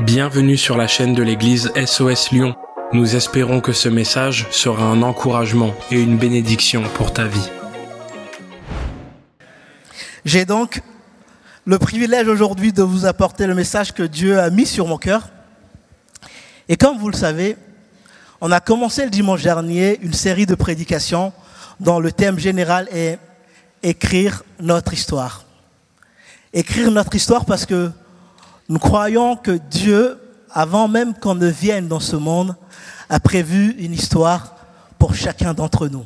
Bienvenue sur la chaîne de l'église SOS Lyon. Nous espérons que ce message sera un encouragement et une bénédiction pour ta vie. J'ai donc le privilège aujourd'hui de vous apporter le message que Dieu a mis sur mon cœur. Et comme vous le savez, on a commencé le dimanche dernier une série de prédications dont le thème général est écrire notre histoire. Écrire notre histoire parce que nous croyons que Dieu, avant même qu'on ne vienne dans ce monde, a prévu une histoire pour chacun d'entre nous.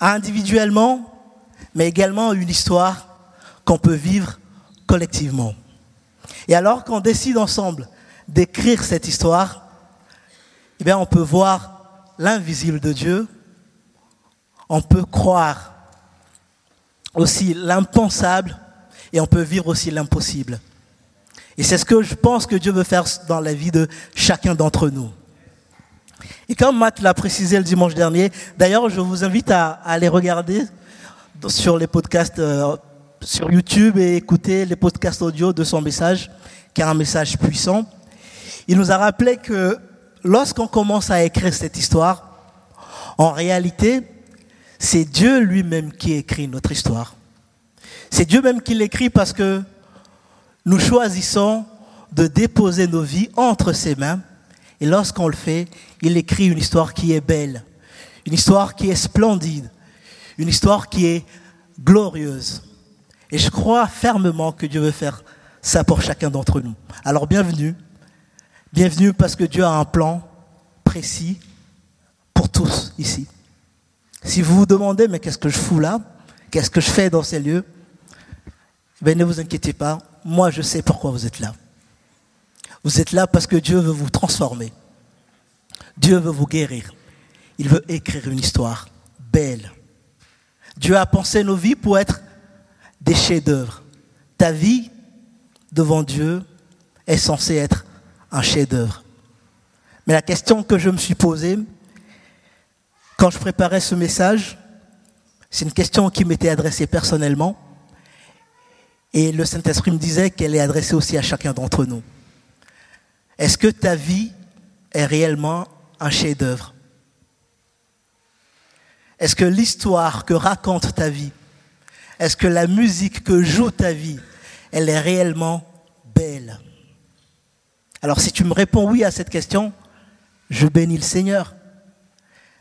Individuellement, mais également une histoire qu'on peut vivre collectivement. Et alors qu'on décide ensemble d'écrire cette histoire, eh on peut voir l'invisible de Dieu, on peut croire aussi l'impensable et on peut vivre aussi l'impossible. Et c'est ce que je pense que Dieu veut faire dans la vie de chacun d'entre nous. Et comme Matt l'a précisé le dimanche dernier, d'ailleurs, je vous invite à, aller regarder sur les podcasts euh, sur YouTube et écouter les podcasts audio de son message, est un message puissant. Il nous a rappelé que lorsqu'on commence à écrire cette histoire, en réalité, c'est Dieu lui-même qui écrit notre histoire. C'est Dieu même qui l'écrit parce que nous choisissons de déposer nos vies entre ses mains. Et lorsqu'on le fait, il écrit une histoire qui est belle, une histoire qui est splendide, une histoire qui est glorieuse. Et je crois fermement que Dieu veut faire ça pour chacun d'entre nous. Alors bienvenue. Bienvenue parce que Dieu a un plan précis pour tous ici. Si vous vous demandez, mais qu'est-ce que je fous là? Qu'est-ce que je fais dans ces lieux? Ben, Ne vous inquiétez pas, moi je sais pourquoi vous êtes là. Vous êtes là parce que Dieu veut vous transformer. Dieu veut vous guérir. Il veut écrire une histoire belle. Dieu a pensé nos vies pour être des chefs-d'œuvre. Ta vie devant Dieu est censée être un chef-d'œuvre. Mais la question que je me suis posée quand je préparais ce message, c'est une question qui m'était adressée personnellement. Et le Saint-Esprit me disait qu'elle est adressée aussi à chacun d'entre nous. Est-ce que ta vie est réellement un chef-d'œuvre? Est-ce que l'histoire que raconte ta vie, est-ce que la musique que joue ta vie, elle est réellement belle? Alors si tu me réponds oui à cette question, je bénis le Seigneur.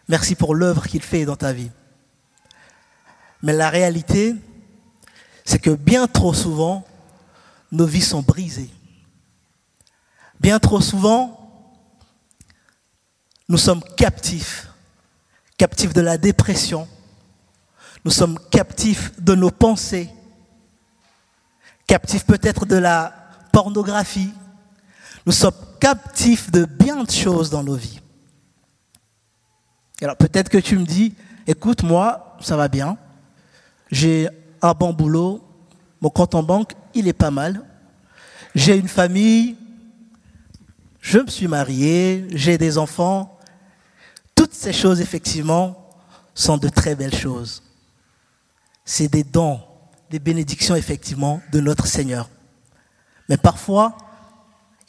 Merci pour l'œuvre qu'il fait dans ta vie. Mais la réalité, c'est que bien trop souvent, nos vies sont brisées. Bien trop souvent, nous sommes captifs, captifs de la dépression, nous sommes captifs de nos pensées, captifs peut-être de la pornographie, nous sommes captifs de bien de choses dans nos vies. Alors peut-être que tu me dis, écoute, moi, ça va bien, j'ai un bon boulot, mon compte en banque, il est pas mal. J'ai une famille, je me suis marié, j'ai des enfants. Toutes ces choses, effectivement, sont de très belles choses. C'est des dons, des bénédictions, effectivement, de notre Seigneur. Mais parfois,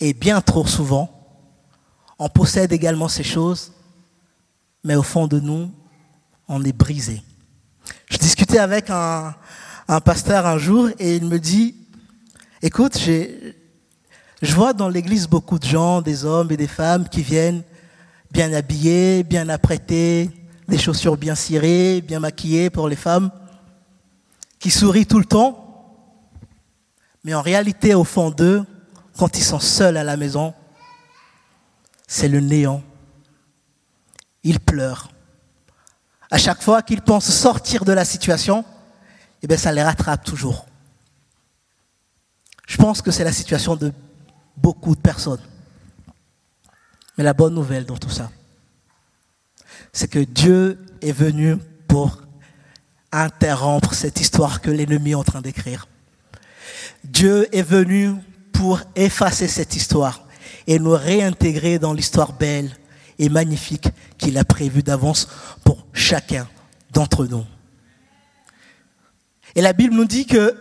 et bien trop souvent, on possède également ces choses, mais au fond de nous, on est brisé. Je discutais avec un, un pasteur un jour et il me dit, écoute, je vois dans l'église beaucoup de gens, des hommes et des femmes qui viennent bien habillés, bien apprêtés, des chaussures bien cirées, bien maquillées pour les femmes, qui sourient tout le temps. Mais en réalité, au fond d'eux, quand ils sont seuls à la maison, c'est le néant. Ils pleurent. À chaque fois qu'ils pensent sortir de la situation, eh bien, ça les rattrape toujours. Je pense que c'est la situation de beaucoup de personnes. Mais la bonne nouvelle dans tout ça, c'est que Dieu est venu pour interrompre cette histoire que l'ennemi est en train d'écrire. Dieu est venu pour effacer cette histoire et nous réintégrer dans l'histoire belle et magnifique qu'il a prévue d'avance pour chacun d'entre nous. Et la Bible nous dit que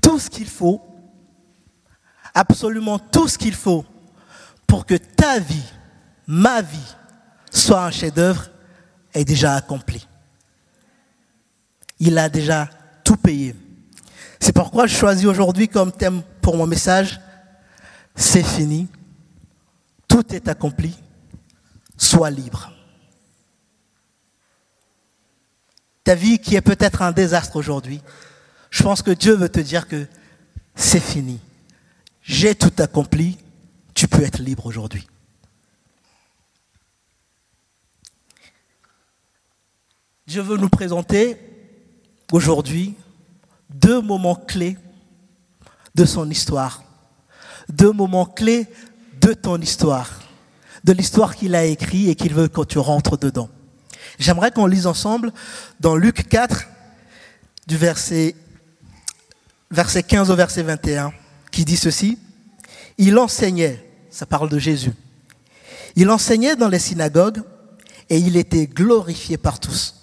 tout ce qu'il faut absolument tout ce qu'il faut pour que ta vie, ma vie, soit un chef-d'œuvre est déjà accompli. Il a déjà tout payé. C'est pourquoi je choisis aujourd'hui comme thème pour mon message, c'est fini, tout est accompli, sois libre. Ta vie qui est peut-être un désastre aujourd'hui, je pense que Dieu veut te dire que c'est fini. J'ai tout accompli, tu peux être libre aujourd'hui. Dieu veut nous présenter aujourd'hui deux moments clés de son histoire, deux moments clés de ton histoire, de l'histoire qu'il a écrit et qu'il veut que tu rentres dedans. J'aimerais qu'on lise ensemble dans Luc 4, du verset, verset 15 au verset 21, qui dit ceci. Il enseignait, ça parle de Jésus, il enseignait dans les synagogues et il était glorifié par tous.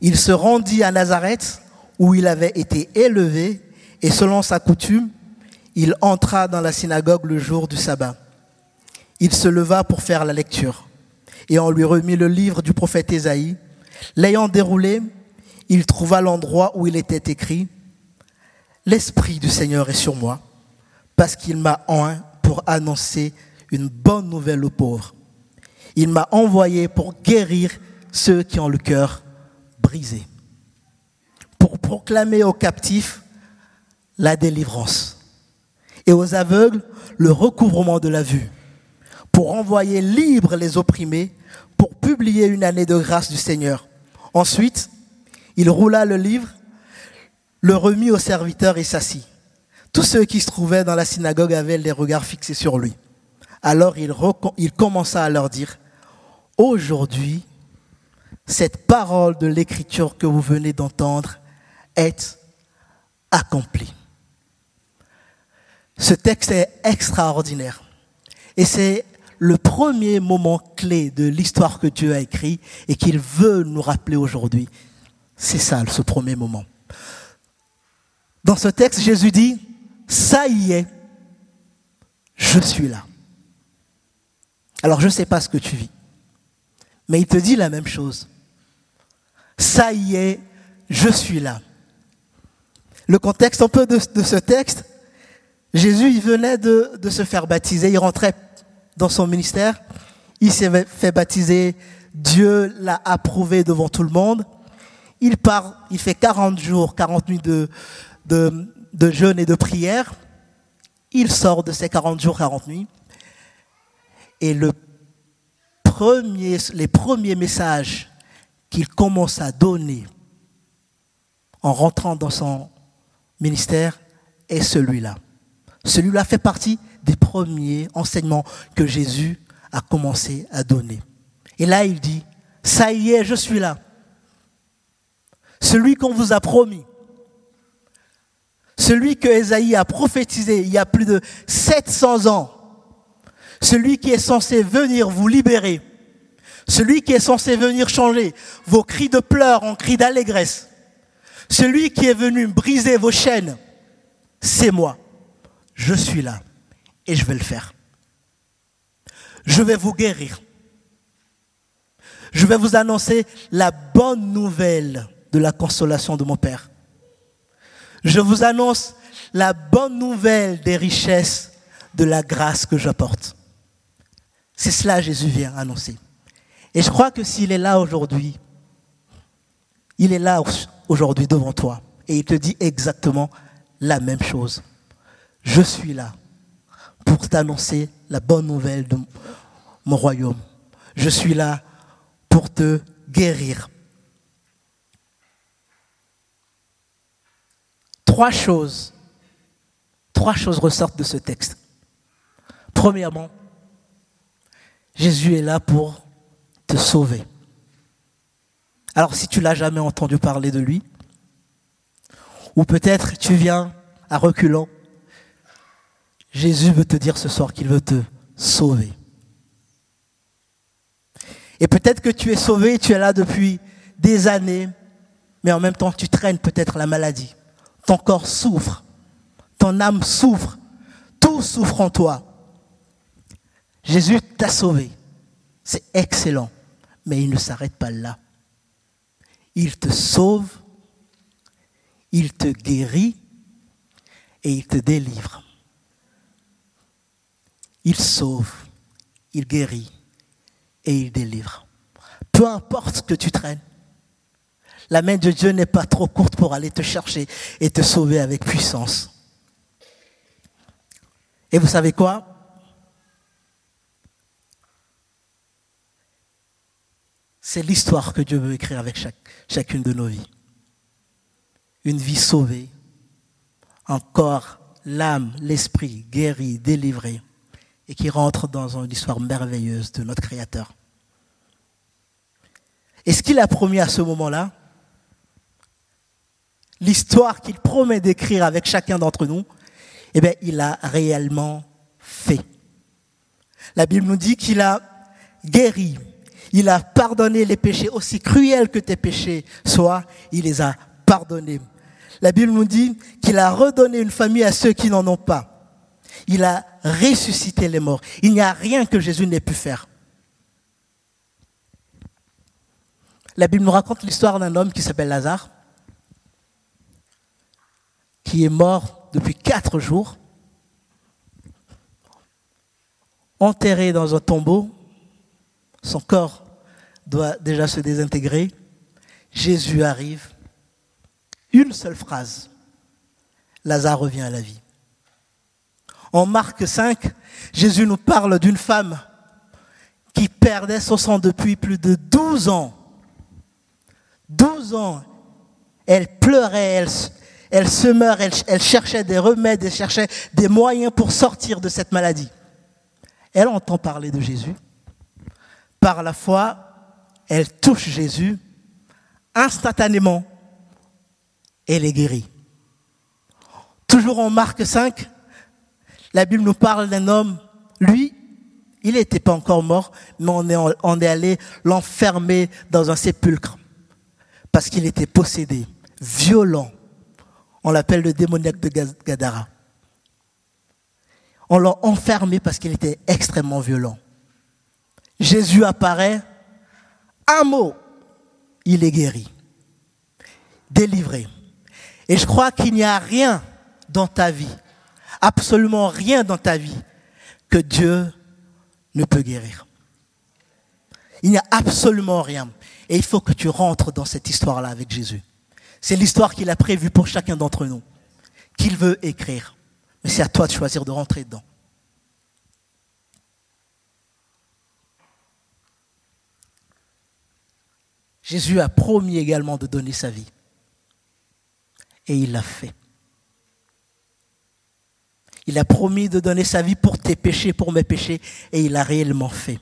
Il se rendit à Nazareth où il avait été élevé et selon sa coutume, il entra dans la synagogue le jour du sabbat. Il se leva pour faire la lecture et on lui remit le livre du prophète Ésaïe. L'ayant déroulé, il trouva l'endroit où il était écrit, L'Esprit du Seigneur est sur moi, parce qu'il m'a oint pour annoncer une bonne nouvelle aux pauvres. Il m'a envoyé pour guérir ceux qui ont le cœur brisé, pour proclamer aux captifs la délivrance et aux aveugles le recouvrement de la vue, pour envoyer libres les opprimés pour publier une année de grâce du Seigneur. Ensuite, il roula le livre, le remit au serviteur et s'assit. Tous ceux qui se trouvaient dans la synagogue avaient les regards fixés sur lui. Alors il, il commença à leur dire, aujourd'hui, cette parole de l'écriture que vous venez d'entendre est accomplie. Ce texte est extraordinaire. Et c'est le premier moment clé de l'histoire que Dieu a écrit et qu'il veut nous rappeler aujourd'hui. C'est ça, ce premier moment. Dans ce texte, Jésus dit, ça y est, je suis là. Alors je ne sais pas ce que tu vis, mais il te dit la même chose. Ça y est, je suis là. Le contexte un peu de, ce texte, Jésus, il venait de, de se faire baptiser, il rentrait dans son ministère. Il s'est fait baptiser. Dieu l'a approuvé devant tout le monde. Il part, il fait 40 jours, 40 nuits de, de, jeûne et de prière. Il sort de ces 40 jours, 40 nuits. Et le premier, les premiers messages qu'il commence à donner en rentrant dans son ministère est celui-là. Celui-là fait partie des premiers enseignements que Jésus a commencé à donner. Et là, il dit, ça y est, je suis là. Celui qu'on vous a promis. Celui que Esaïe a prophétisé il y a plus de 700 ans. Celui qui est censé venir vous libérer. Celui qui est censé venir changer vos cris de pleurs en cris d'allégresse. Celui qui est venu briser vos chaînes. C'est moi. Je suis là et je vais le faire. Je vais vous guérir. Je vais vous annoncer la bonne nouvelle de la consolation de mon Père. Je vous annonce la bonne nouvelle des richesses de la grâce que j'apporte. C'est cela Jésus vient annoncer. Et je crois que s'il est là aujourd'hui, il est là aujourd'hui devant toi et il te dit exactement la même chose. Je suis là pour t'annoncer la bonne nouvelle de mon royaume. Je suis là pour te guérir. Trois choses, trois choses ressortent de ce texte. Premièrement, Jésus est là pour te sauver. Alors si tu l'as jamais entendu parler de lui, ou peut-être tu viens à reculons, Jésus veut te dire ce soir qu'il veut te sauver. Et peut-être que tu es sauvé, tu es là depuis des années, mais en même temps tu traînes peut-être la maladie. Ton corps souffre, ton âme souffre, tout souffre en toi. Jésus t'a sauvé. C'est excellent. Mais il ne s'arrête pas là. Il te sauve, il te guérit et il te délivre. Il sauve, il guérit et il délivre. Peu importe que tu traînes, la main de Dieu n'est pas trop courte pour aller te chercher et te sauver avec puissance. Et vous savez quoi? C'est l'histoire que Dieu veut écrire avec chacune de nos vies. Une vie sauvée, encore l'âme, l'esprit guéri, délivré, et qui rentre dans une histoire merveilleuse de notre Créateur. Et ce qu'il a promis à ce moment-là, l'histoire qu'il promet d'écrire avec chacun d'entre nous, eh bien, il a réellement fait. La Bible nous dit qu'il a guéri, il a pardonné les péchés, aussi cruels que tes péchés soient, il les a pardonnés. La Bible nous dit qu'il a redonné une famille à ceux qui n'en ont pas. Il a ressuscité les morts. Il n'y a rien que Jésus n'ait pu faire. La Bible nous raconte l'histoire d'un homme qui s'appelle Lazare, qui est mort depuis quatre jours, enterré dans un tombeau. Son corps doit déjà se désintégrer. Jésus arrive. Une seule phrase. Lazare revient à la vie. En Marc 5, Jésus nous parle d'une femme qui perdait son sang depuis plus de 12 ans. 12 ans. Elle pleurait, elle, elle se meurt, elle, cherchait des remèdes, elle cherchait des moyens pour sortir de cette maladie. Elle entend parler de Jésus. Par la foi, elle touche Jésus. Instantanément, elle est guérie. Toujours en Marc 5, la Bible nous parle d'un homme, lui, il n'était pas encore mort, mais on est, allé l'enfermer dans un sépulcre parce qu'il était possédé, violent, on l'appelle le démoniaque de Gadara. On l'a enfermé parce qu'il était extrêmement violent. Jésus apparaît, un mot, il est guéri, délivré. Et je crois qu'il n'y a rien dans ta vie, absolument rien dans ta vie, que Dieu ne peut guérir. Il n'y a absolument rien. Et il faut que tu rentres dans cette histoire-là avec Jésus. C'est l'histoire qu'il a prévue pour chacun d'entre nous, qu'il veut écrire. Mais c'est à toi de choisir de rentrer dedans. Jésus a promis également de donner sa vie. Et il l'a fait. Il a promis de donner sa vie pour tes péchés, pour mes péchés, et il l'a réellement fait.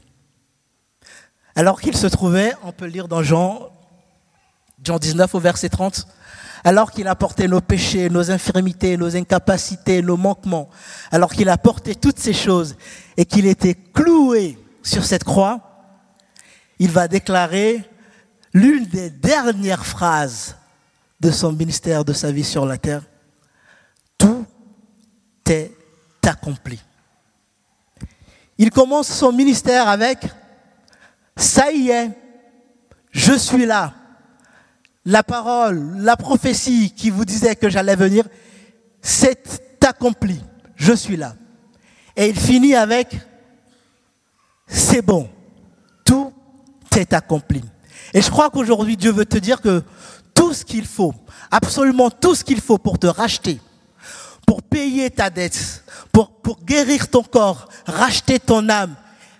Alors qu'il se trouvait, on peut lire dans Jean Jean 19 au verset 30, alors qu'il a porté nos péchés, nos infirmités, nos incapacités, nos manquements, alors qu'il a porté toutes ces choses et qu'il était cloué sur cette croix, il va déclarer l'une des dernières phrases de son ministère, de sa vie sur la terre. Tout est accompli. Il commence son ministère avec ⁇ ça y est, je suis là ⁇ la parole, la prophétie qui vous disait que j'allais venir, c'est accompli. Je suis là. Et il finit avec, c'est bon. Tout est accompli. Et je crois qu'aujourd'hui, Dieu veut te dire que tout ce qu'il faut, absolument tout ce qu'il faut pour te racheter, pour payer ta dette, pour, guérir ton corps, racheter ton âme,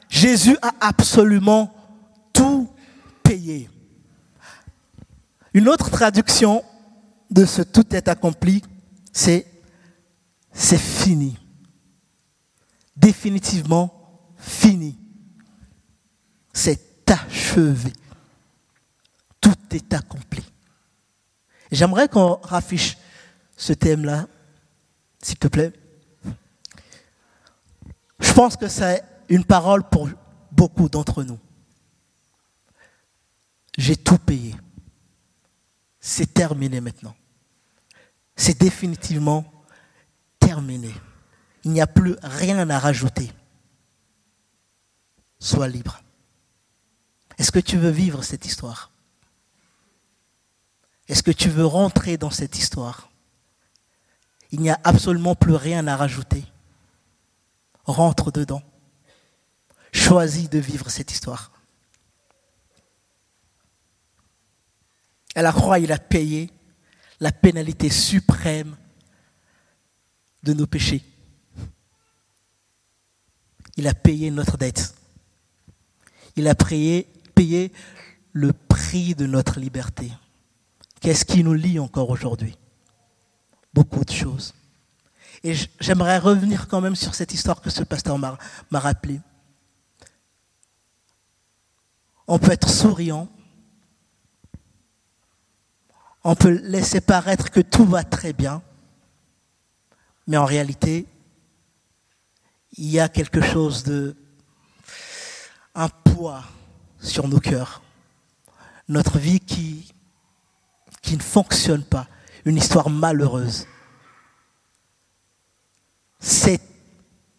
Jésus a absolument tout payé. Une autre traduction de ce tout est accompli, c'est c'est fini. Définitivement fini. C'est achevé. Tout est accompli. J'aimerais qu'on raffiche ce thème-là, s'il te plaît. Je pense que c'est une parole pour beaucoup d'entre nous. J'ai tout payé c'est terminé maintenant. C'est définitivement terminé. Il n'y a plus rien à rajouter. Sois libre. Est-ce que tu veux vivre cette histoire? Est-ce que tu veux rentrer dans cette histoire? Il n'y a absolument plus rien à rajouter. Rentre dedans. Choisis de vivre cette histoire. À la croix, il a payé la pénalité suprême de nos péchés. Il a payé notre dette. Il a payé, payé le prix de notre liberté. Qu'est-ce qui nous lie encore aujourd'hui? Beaucoup de choses. Et j'aimerais revenir quand même sur cette histoire que ce pasteur m'a rappelée. On peut être souriant, on peut laisser paraître que tout va très bien, mais en réalité, il y a quelque chose de un poids sur nos cœurs. Notre vie qui, qui ne fonctionne pas, une histoire malheureuse. C'est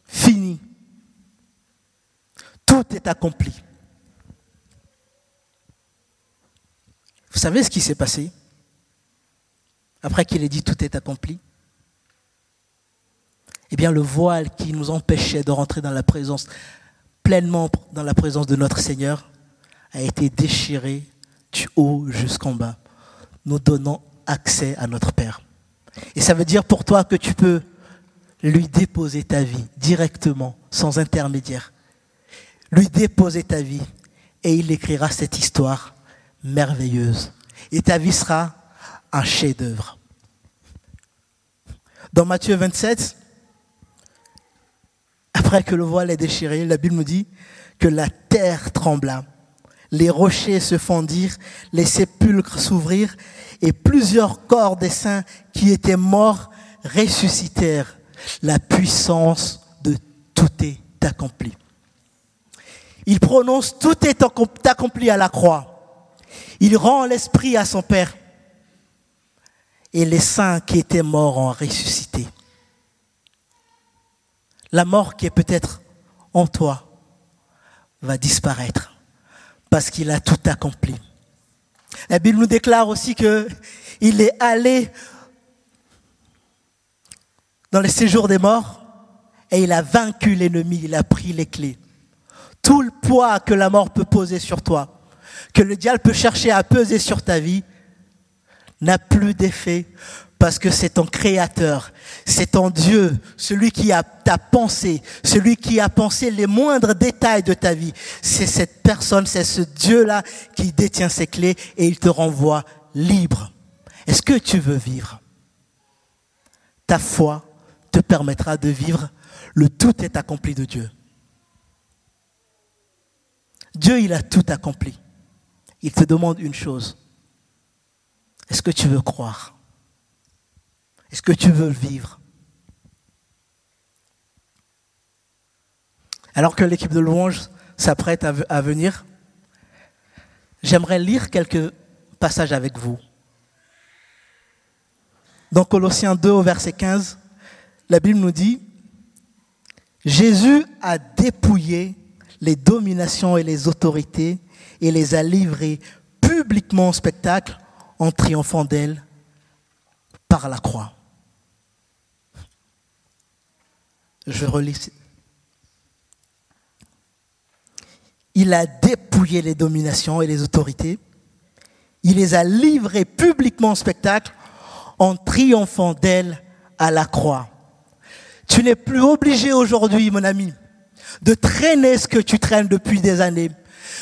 fini. Tout est accompli. Vous savez ce qui s'est passé après qu'il ait dit tout est accompli? Eh bien, le voile qui nous empêchait de rentrer dans la présence, pleinement dans la présence de notre Seigneur, a été déchiré du haut jusqu'en bas, nous donnant accès à notre Père. Et ça veut dire pour toi que tu peux lui déposer ta vie directement, sans intermédiaire. Lui déposer ta vie et il écrira cette histoire merveilleuse. Et ta vie sera un chef-d'œuvre. Dans Matthieu 27, après que le voile est déchiré, la Bible nous dit que la terre trembla, les rochers se fendirent, les sépulcres s'ouvrirent, et plusieurs corps des saints qui étaient morts ressuscitèrent. La puissance de tout est accompli. Il prononce tout est accompli à la croix. Il rend l'esprit à son Père et les saints qui étaient morts ont ressuscité. La mort qui est peut-être en toi va disparaître parce qu'il a tout accompli. La Bible nous déclare aussi que il est allé dans les séjours des morts et il a vaincu l'ennemi, il a pris les clés. Tout le poids que la mort peut poser sur toi, que le diable peut chercher à peser sur ta vie, n'a plus d'effet parce que c'est ton créateur, c'est ton Dieu, celui qui a ta pensée, celui qui a pensé les moindres détails de ta vie. C'est cette personne, c'est ce Dieu-là qui détient ses clés et il te renvoie libre. Est-ce que tu veux vivre? Ta foi te permettra de vivre. Le tout est accompli de Dieu. Dieu, il a tout accompli. Il te demande une chose est-ce que tu veux croire? Est-ce que tu veux vivre? Alors que l'équipe de louange s'apprête à venir, j'aimerais lire quelques passages avec vous. Dans Colossiens 2 au verset 15, la Bible nous dit, Jésus a dépouillé les dominations et les autorités et les a livrées publiquement au spectacle en triomphant d'elle par la croix. Je relis. Il a dépouillé les dominations et les autorités. Il les a livrées publiquement en spectacle en triomphant d'elle à la croix. Tu n'es plus obligé aujourd'hui, mon ami, de traîner ce que tu traînes depuis des années.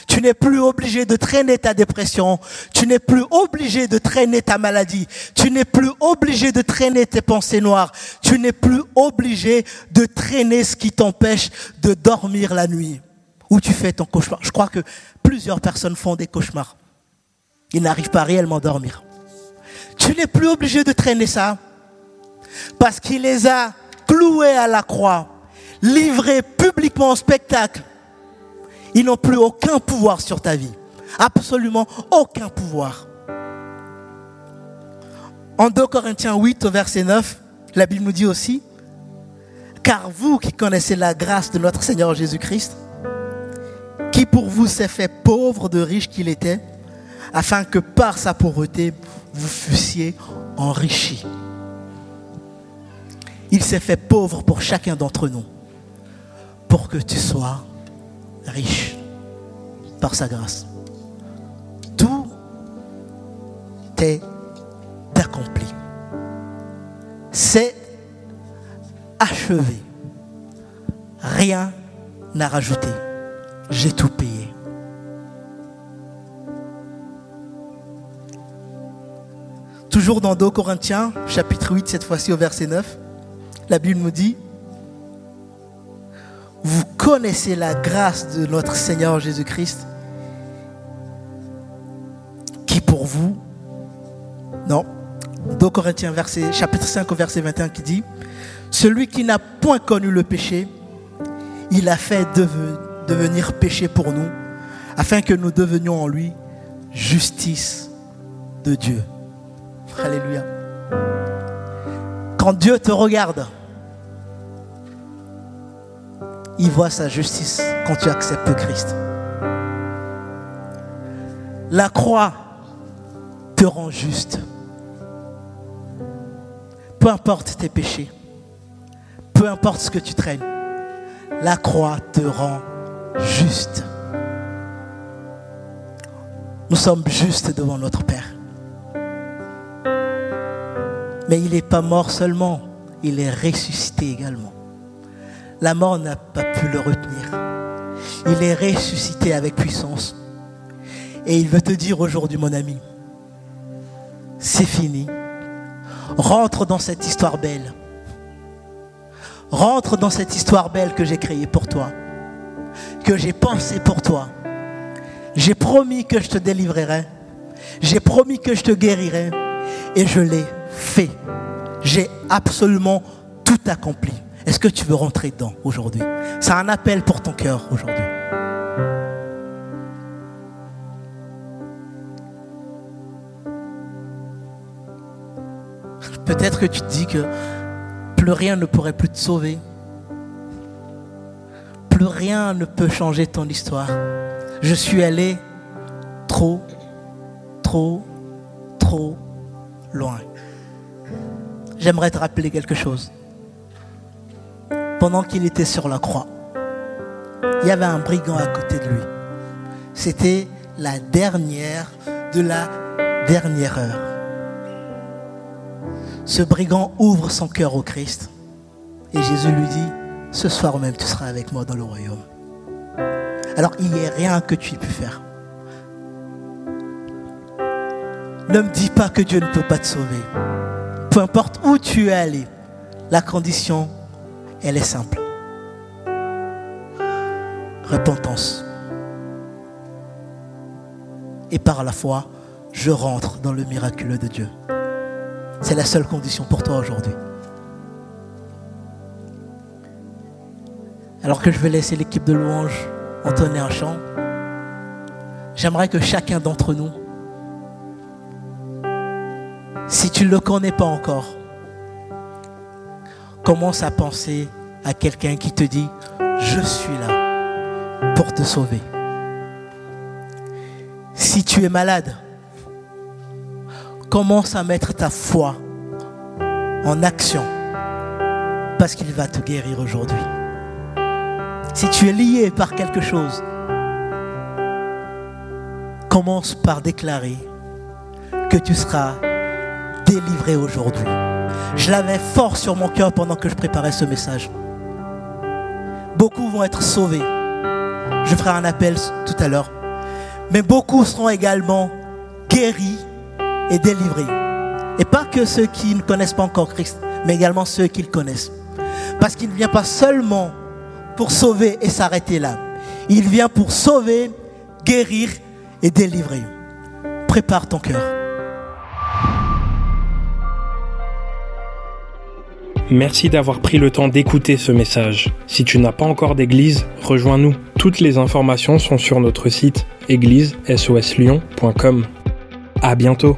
Tu n'es plus obligé de traîner ta dépression. Tu n'es plus obligé de traîner ta maladie. Tu n'es plus obligé de traîner tes pensées noires. Tu n'es plus obligé de traîner ce qui t'empêche de dormir la nuit. Où tu fais ton cauchemar. Je crois que plusieurs personnes font des cauchemars. Ils n'arrivent pas réellement à dormir. Tu n'es plus obligé de traîner ça. Parce qu'il les a cloués à la croix, livrés publiquement en spectacle ils n'ont plus aucun pouvoir sur ta vie. Absolument aucun pouvoir. En 2 Corinthiens 8 au verset 9, la Bible nous dit aussi, Car vous qui connaissez la grâce de notre Seigneur Jésus-Christ, qui pour vous s'est fait pauvre de riche qu'il était, afin que par sa pauvreté, vous fussiez enrichis. Il s'est fait pauvre pour chacun d'entre nous, pour que tu sois riche par sa grâce. Tout est accompli. C'est achevé. Rien n'a rajouté. J'ai tout payé. Toujours dans 2 Corinthiens, chapitre 8, cette fois-ci au verset 9, la Bible nous dit, vous connaissez la grâce de notre Seigneur Jésus-Christ, qui pour vous, non, 2 Corinthiens chapitre 5 au verset 21 qui dit, celui qui n'a point connu le péché, il a fait devenir péché pour nous, afin que nous devenions en lui justice de Dieu. Alléluia. Quand Dieu te regarde, il voit sa justice quand tu acceptes Christ. La croix te rend juste. Peu importe tes péchés, peu importe ce que tu traînes, la croix te rend juste. Nous sommes justes devant notre Père. Mais il n'est pas mort seulement, il est ressuscité également. La mort n'a pas pu le retenir. Il est ressuscité avec puissance. Et il veut te dire aujourd'hui, mon ami, c'est fini. Rentre dans cette histoire belle. Rentre dans cette histoire belle que j'ai créée pour toi, que j'ai pensée pour toi. J'ai promis que je te délivrerai. J'ai promis que je te guérirai. Et je l'ai fait. J'ai absolument tout accompli. Est-ce que tu veux rentrer dedans aujourd'hui? C'est un appel pour ton cœur aujourd'hui. Peut-être que tu te dis que plus rien ne pourrait plus te sauver. Plus rien ne peut changer ton histoire. Je suis allé trop, trop, trop loin. J'aimerais te rappeler quelque chose. Pendant qu'il était sur la croix, il y avait un brigand à côté de lui. C'était la dernière de la dernière heure. Ce brigand ouvre son cœur au Christ et Jésus lui dit, ce soir même tu seras avec moi dans le royaume. Alors il n'y a rien que tu aies pu faire. Ne me dis pas que Dieu ne peut pas te sauver. Peu importe où tu es allé, la condition, elle est simple. Repentance. Et par la foi, je rentre dans le miraculeux de Dieu. C'est la seule condition pour toi aujourd'hui. Alors que je vais laisser l'équipe de louange entonner un chant, j'aimerais que chacun d'entre nous, si tu ne le connais pas encore, commence à penser à quelqu'un qui te dit, je suis là pour te sauver. Si tu es malade, commence à mettre ta foi en action parce qu'il va te guérir aujourd'hui. Si tu es lié par quelque chose, commence par déclarer que tu seras délivré aujourd'hui. Je l'avais fort sur mon cœur pendant que je préparais ce message. Beaucoup vont être sauvés. Je ferai un appel tout à l'heure. Mais beaucoup seront également guéris et délivrés. Et pas que ceux qui ne connaissent pas encore Christ, mais également ceux qui le connaissent. Parce qu'il ne vient pas seulement pour sauver et s'arrêter là. Il vient pour sauver, guérir et délivrer. Prépare ton cœur. Merci d'avoir pris le temps d'écouter ce message. Si tu n'as pas encore d'église, rejoins-nous. Toutes les informations sont sur notre site église-lyon.com. À bientôt.